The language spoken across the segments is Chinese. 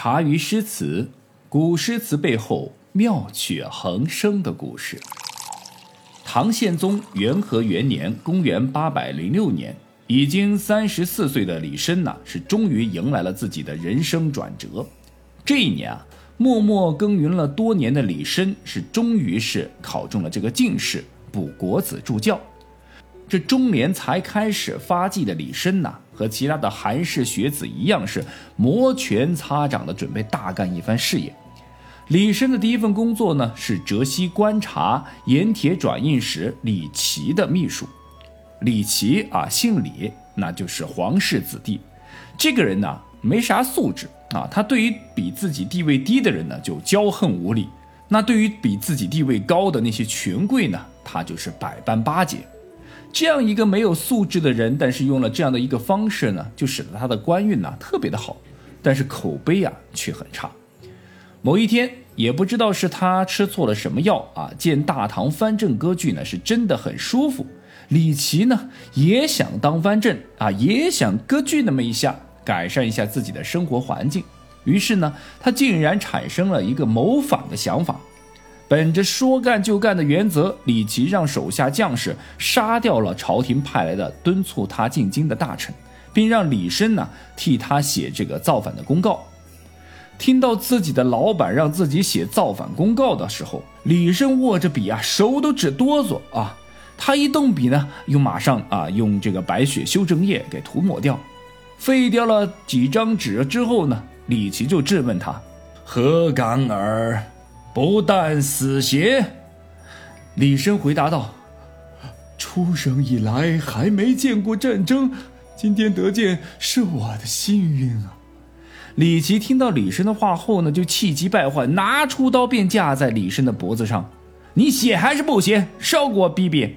茶余诗词，古诗词背后妙趣横生的故事。唐宪宗元和元年（公元806年），已经三十四岁的李绅呢，是终于迎来了自己的人生转折。这一年啊，默默耕耘了多年的李绅，是终于是考中了这个进士，补国子助教。这中年才开始发迹的李绅呐，和其他的韩氏学子一样，是摩拳擦掌的准备大干一番事业。李绅的第一份工作呢，是浙西观察盐铁转运使李琦的秘书。李琦啊，姓李，那就是皇室子弟。这个人呢，没啥素质啊，他对于比自己地位低的人呢，就骄横无礼；那对于比自己地位高的那些权贵呢，他就是百般巴结。这样一个没有素质的人，但是用了这样的一个方式呢，就使得他的官运呢特别的好，但是口碑啊却很差。某一天，也不知道是他吃错了什么药啊，见大唐藩镇割据呢是真的很舒服，李琦呢也想当藩镇啊，也想割据那么一下，改善一下自己的生活环境。于是呢，他竟然产生了一个谋反的想法。本着说干就干的原则，李琦让手下将士杀掉了朝廷派来的敦促他进京的大臣，并让李绅呢替他写这个造反的公告。听到自己的老板让自己写造反公告的时候，李绅握着笔啊，手都直哆嗦啊。他一动笔呢，又马上啊用这个白雪修正液给涂抹掉，废掉了几张纸之后呢，李琦就质问他：“何敢尔？”不但死邪，李绅回答道：“出生以来还没见过战争，今天得见是我的幸运啊！”李琦听到李绅的话后呢，就气急败坏，拿出刀便架在李绅的脖子上：“你写还是不写？少给我逼逼！”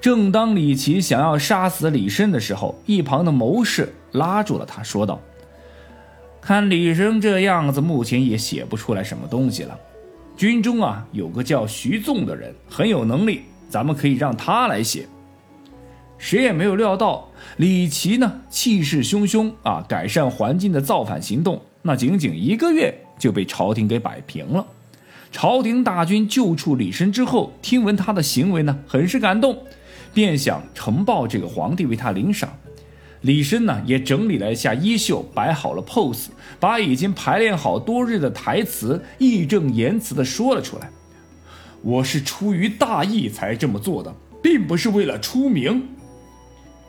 正当李琦想要杀死李绅的时候，一旁的谋士拉住了他，说道。看李生这样子，目前也写不出来什么东西了。军中啊，有个叫徐纵的人，很有能力，咱们可以让他来写。谁也没有料到，李琦呢，气势汹汹啊，改善环境的造反行动，那仅仅一个月就被朝廷给摆平了。朝廷大军救出李生之后，听闻他的行为呢，很是感动，便想呈报这个皇帝为他领赏。李绅呢也整理了一下衣袖，摆好了 pose，把已经排练好多日的台词义正言辞地说了出来。我是出于大义才这么做的，并不是为了出名。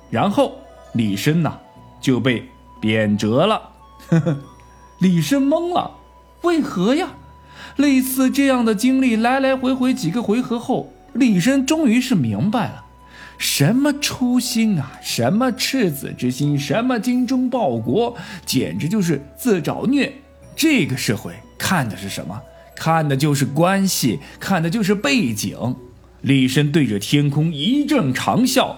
然后李绅呢就被贬谪了。李绅懵了，为何呀？类似这样的经历来来回回几个回合后，李绅终于是明白了。什么初心啊？什么赤子之心？什么精忠报国？简直就是自找虐！这个社会看的是什么？看的就是关系，看的就是背景。李深对着天空一阵长啸。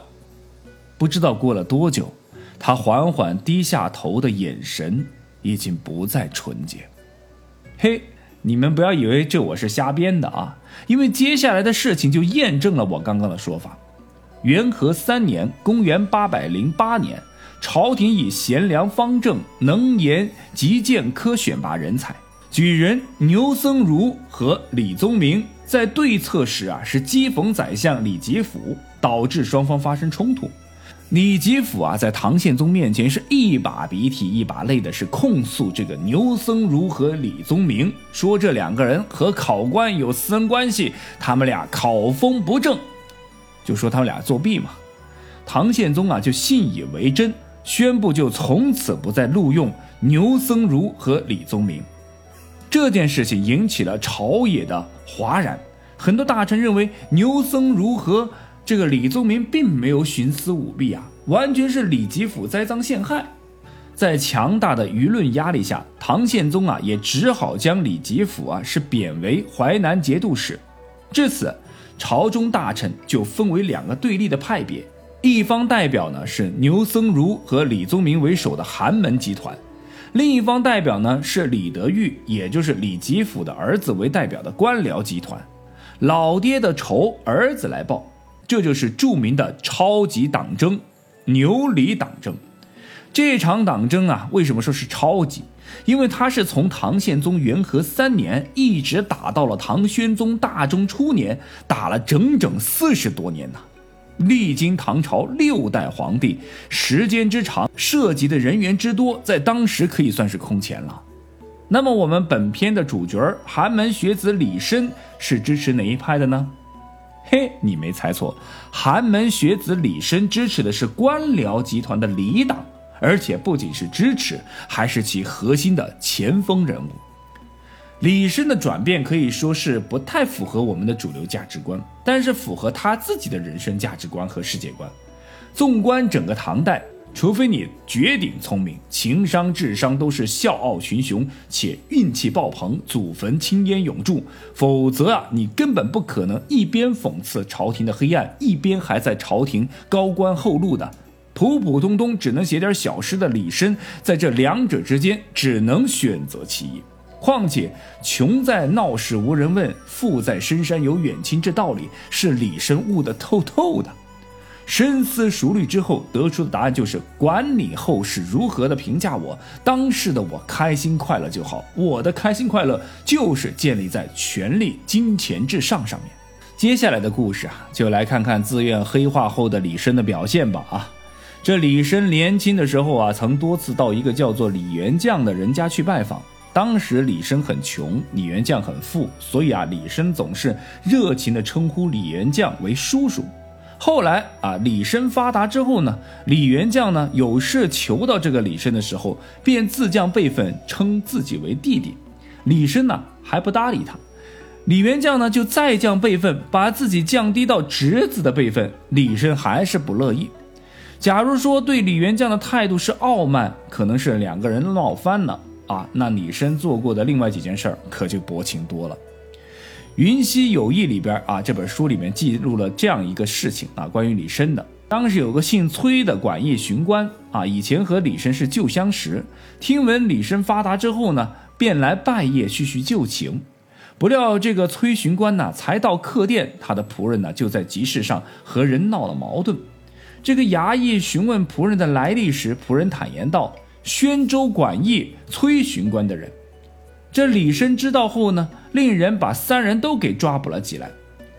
不知道过了多久，他缓缓低下头的眼神已经不再纯洁。嘿，你们不要以为这我是瞎编的啊！因为接下来的事情就验证了我刚刚的说法。元和三年（公元808年），朝廷以贤良方正、能言极谏科选拔人才，举人牛僧孺和李宗明在对策时啊，是讥讽宰相李吉甫，导致双方发生冲突。李吉甫啊，在唐宪宗面前是一把鼻涕一把泪的，是控诉这个牛僧孺和李宗明，说这两个人和考官有私人关系，他们俩考风不正。就说他们俩作弊嘛，唐宪宗啊就信以为真，宣布就从此不再录用牛僧孺和李宗明。这件事情引起了朝野的哗然，很多大臣认为牛僧孺和这个李宗明并没有徇私舞弊啊，完全是李吉甫栽赃陷害。在强大的舆论压力下，唐宪宗啊也只好将李吉甫啊是贬为淮南节度使。至此。朝中大臣就分为两个对立的派别，一方代表呢是牛僧孺和李宗明为首的寒门集团，另一方代表呢是李德裕，也就是李吉甫的儿子为代表的官僚集团。老爹的仇儿子来报，这就是著名的超级党争——牛李党争。这场党争啊，为什么说是超级？因为他是从唐宪宗元和三年一直打到了唐宣宗大中初年，打了整整四十多年呐。历经唐朝六代皇帝，时间之长，涉及的人员之多，在当时可以算是空前了。那么，我们本片的主角寒门学子李绅是支持哪一派的呢？嘿，你没猜错，寒门学子李绅支持的是官僚集团的李党。而且不仅是支持，还是其核心的前锋人物。李绅的转变可以说是不太符合我们的主流价值观，但是符合他自己的人生价值观和世界观。纵观整个唐代，除非你绝顶聪明，情商、智商都是笑傲群雄，且运气爆棚，祖坟青烟永驻，否则啊，你根本不可能一边讽刺朝廷的黑暗，一边还在朝廷高官厚禄的。普普通通只能写点小诗的李绅，在这两者之间只能选择其一。况且“穷在闹市无人问，富在深山有远亲”这道理是李绅悟得透透的。深思熟虑之后得出的答案就是：管你后世如何的评价我，当时的我开心快乐就好。我的开心快乐就是建立在权力、金钱至上上面。接下来的故事啊，就来看看自愿黑化后的李绅的表现吧。啊。这李绅年轻的时候啊，曾多次到一个叫做李元将的人家去拜访。当时李绅很穷，李元将很富，所以啊，李绅总是热情地称呼李元将为叔叔。后来啊，李绅发达之后呢，李元将呢有事求到这个李绅的时候，便自降辈分，称自己为弟弟。李绅呢还不搭理他，李元将呢就再降辈分，把自己降低到侄子的辈分。李绅还是不乐意。假如说对李元将的态度是傲慢，可能是两个人闹翻了啊，那李绅做过的另外几件事儿可就薄情多了。《云溪友谊》里边啊，这本书里面记录了这样一个事情啊，关于李绅的。当时有个姓崔的管驿巡官啊，以前和李绅是旧相识，听闻李绅发达之后呢，便来拜谒叙叙旧情。不料这个崔巡官呢，才到客店，他的仆人呢就在集市上和人闹了矛盾。这个衙役询问仆人的来历时，仆人坦言道：“宣州管驿崔巡官的人。”这李绅知道后呢，令人把三人都给抓捕了起来。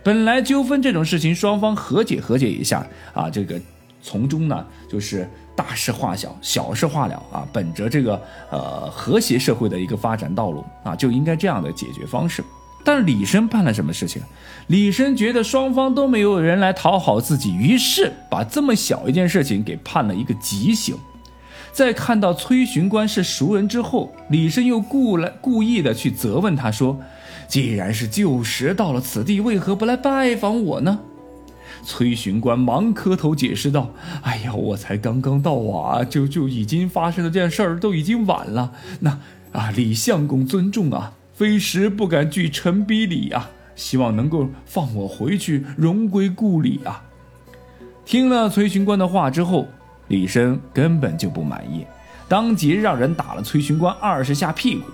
本来纠纷这种事情，双方和解和解一下啊，这个从中呢就是大事化小，小事化了啊。本着这个呃和谐社会的一个发展道路啊，就应该这样的解决方式。但李绅办了什么事情？李绅觉得双方都没有人来讨好自己，于是把这么小一件事情给判了一个极刑。在看到崔巡官是熟人之后，李绅又故来故意的去责问他说：“既然是旧时到了此地，为何不来拜访我呢？”崔巡官忙磕头解释道：“哎呀，我才刚刚到啊，就就已经发生了这件事儿，都已经晚了。那啊，李相公尊重啊。”非时不敢拒臣逼礼啊！希望能够放我回去，荣归故里啊！听了崔巡官的话之后，李绅根本就不满意，当即让人打了崔巡官二十下屁股。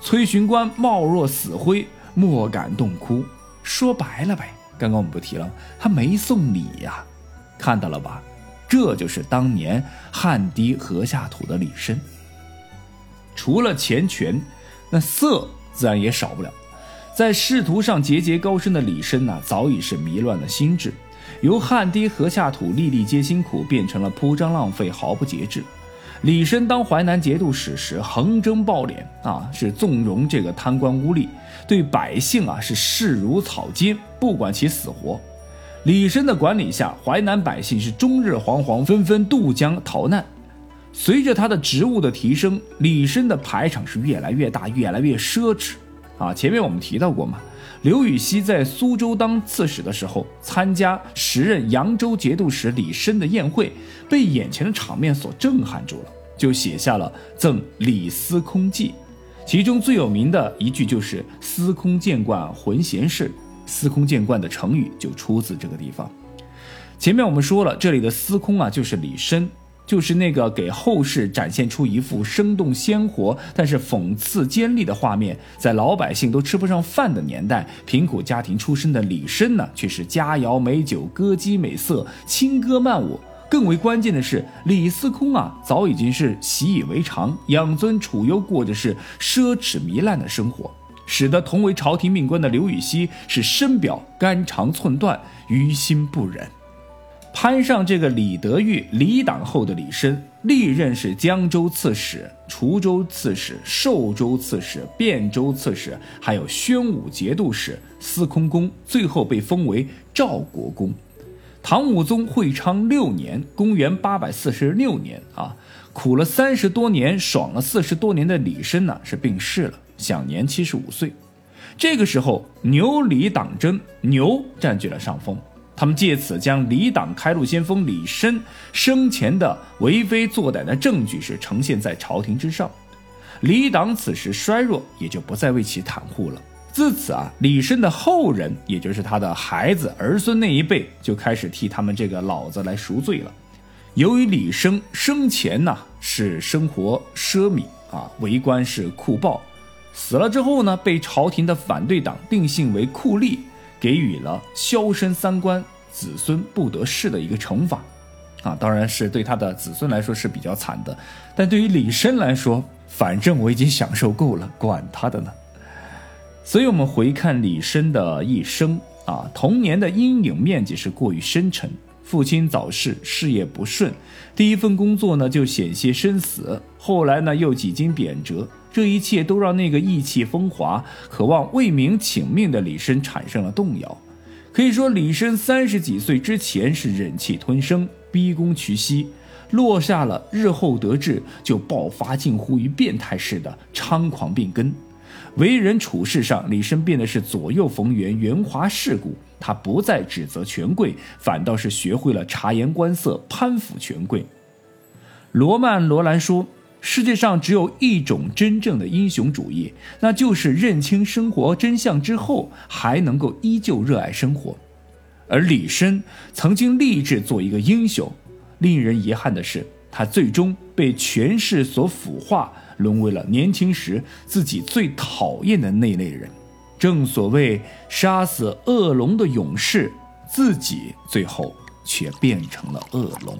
崔巡官貌若死灰，莫敢动哭。说白了呗，刚刚我们不提了，他没送礼呀！看到了吧？这就是当年汉低河下土的李绅。除了钱权，那色。自然也少不了，在仕途上节节高升的李绅呢，早已是迷乱了心智，由汗滴禾下土、粒粒皆辛苦，变成了铺张浪费、毫不节制。李绅当淮南节度使时，横征暴敛啊，是纵容这个贪官污吏，对百姓啊是视如草芥，不管其死活。李绅的管理下，淮南百姓是终日惶惶，纷纷渡江逃难。随着他的职务的提升，李绅的排场是越来越大，越来越奢侈。啊，前面我们提到过嘛，刘禹锡在苏州当刺史的时候，参加时任扬州节度使李绅的宴会，被眼前的场面所震撼住了，就写下了《赠李司空记》，其中最有名的一句就是“司空见惯浑闲事”，司空见惯的成语就出自这个地方。前面我们说了，这里的司空啊，就是李绅。就是那个给后世展现出一幅生动鲜活，但是讽刺尖利的画面，在老百姓都吃不上饭的年代，贫苦家庭出身的李绅呢，却是佳肴美酒、歌姬美色、轻歌曼舞，更为关键的是，李司空啊，早已经是习以为常，养尊处优，过的是奢侈糜烂的生活，使得同为朝廷命官的刘禹锡是深表肝肠寸断，于心不忍。攀上这个李德裕李党后的李绅，历任是江州刺史、滁州刺史、寿州刺史、汴州刺史，还有宣武节度使、司空公，最后被封为赵国公。唐武宗会昌六年（公元846年）啊，苦了三十多年、爽了四十多年的李绅呢，是病逝了，享年七十五岁。这个时候，牛李党争，牛占据了上风。他们借此将李党开路先锋李绅生前的为非作歹的证据是呈现在朝廷之上，李党此时衰弱，也就不再为其袒护了。自此啊，李绅的后人，也就是他的孩子儿孙那一辈，就开始替他们这个老子来赎罪了。由于李生生前呢是生活奢靡啊，为官是酷暴，死了之后呢，被朝廷的反对党定性为酷吏。给予了销声三观、子孙不得势的一个惩罚，啊，当然是对他的子孙来说是比较惨的，但对于李绅来说，反正我已经享受够了，管他的呢。所以，我们回看李绅的一生啊，童年的阴影面积是过于深沉。父亲早逝，事业不顺，第一份工作呢就险些身死，后来呢又几经贬谪。这一切都让那个意气风华、渴望为民请命的李绅产生了动摇。可以说，李绅三十几岁之前是忍气吞声、逼宫屈膝，落下了日后得志就爆发近乎于变态式的猖狂病根。为人处事上，李绅变得是左右逢源、圆滑世故。他不再指责权贵，反倒是学会了察言观色、攀附权贵。罗曼·罗兰说。世界上只有一种真正的英雄主义，那就是认清生活真相之后，还能够依旧热爱生活。而李绅曾经立志做一个英雄，令人遗憾的是，他最终被权势所腐化，沦为了年轻时自己最讨厌的那类人。正所谓杀死恶龙的勇士，自己最后却变成了恶龙。